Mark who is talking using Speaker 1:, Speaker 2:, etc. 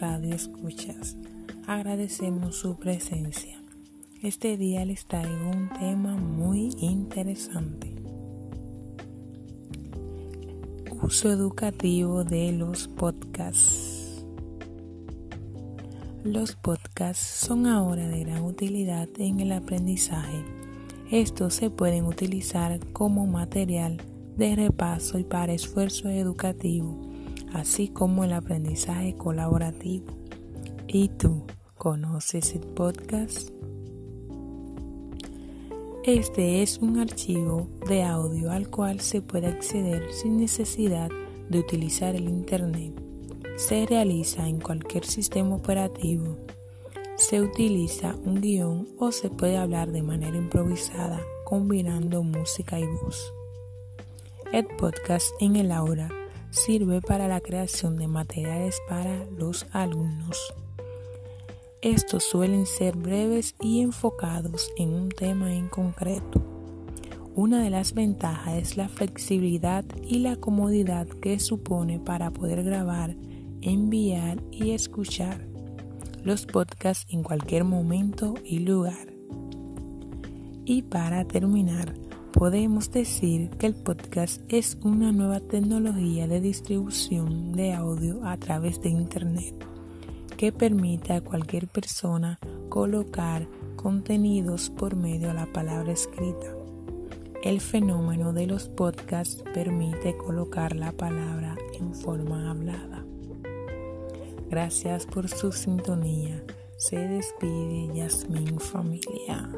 Speaker 1: radio escuchas. Agradecemos su presencia. Este día les traigo un tema muy interesante. Uso educativo de los podcasts. Los podcasts son ahora de gran utilidad en el aprendizaje. Estos se pueden utilizar como material de repaso y para esfuerzo educativo, así como el aprendizaje colaborativo. ¿Y tú conoces el podcast? Este es un archivo de audio al cual se puede acceder sin necesidad de utilizar el Internet. Se realiza en cualquier sistema operativo. Se utiliza un guion o se puede hablar de manera improvisada combinando música y voz. El podcast en el aula sirve para la creación de materiales para los alumnos. Estos suelen ser breves y enfocados en un tema en concreto. Una de las ventajas es la flexibilidad y la comodidad que supone para poder grabar, enviar y escuchar los podcasts en cualquier momento y lugar. Y para terminar, podemos decir que el podcast es una nueva tecnología de distribución de audio a través de Internet que permite a cualquier persona colocar contenidos por medio de la palabra escrita. El fenómeno de los podcasts permite colocar la palabra en forma hablada. Gracias por su sintonía. Se despide Yasmin Familia.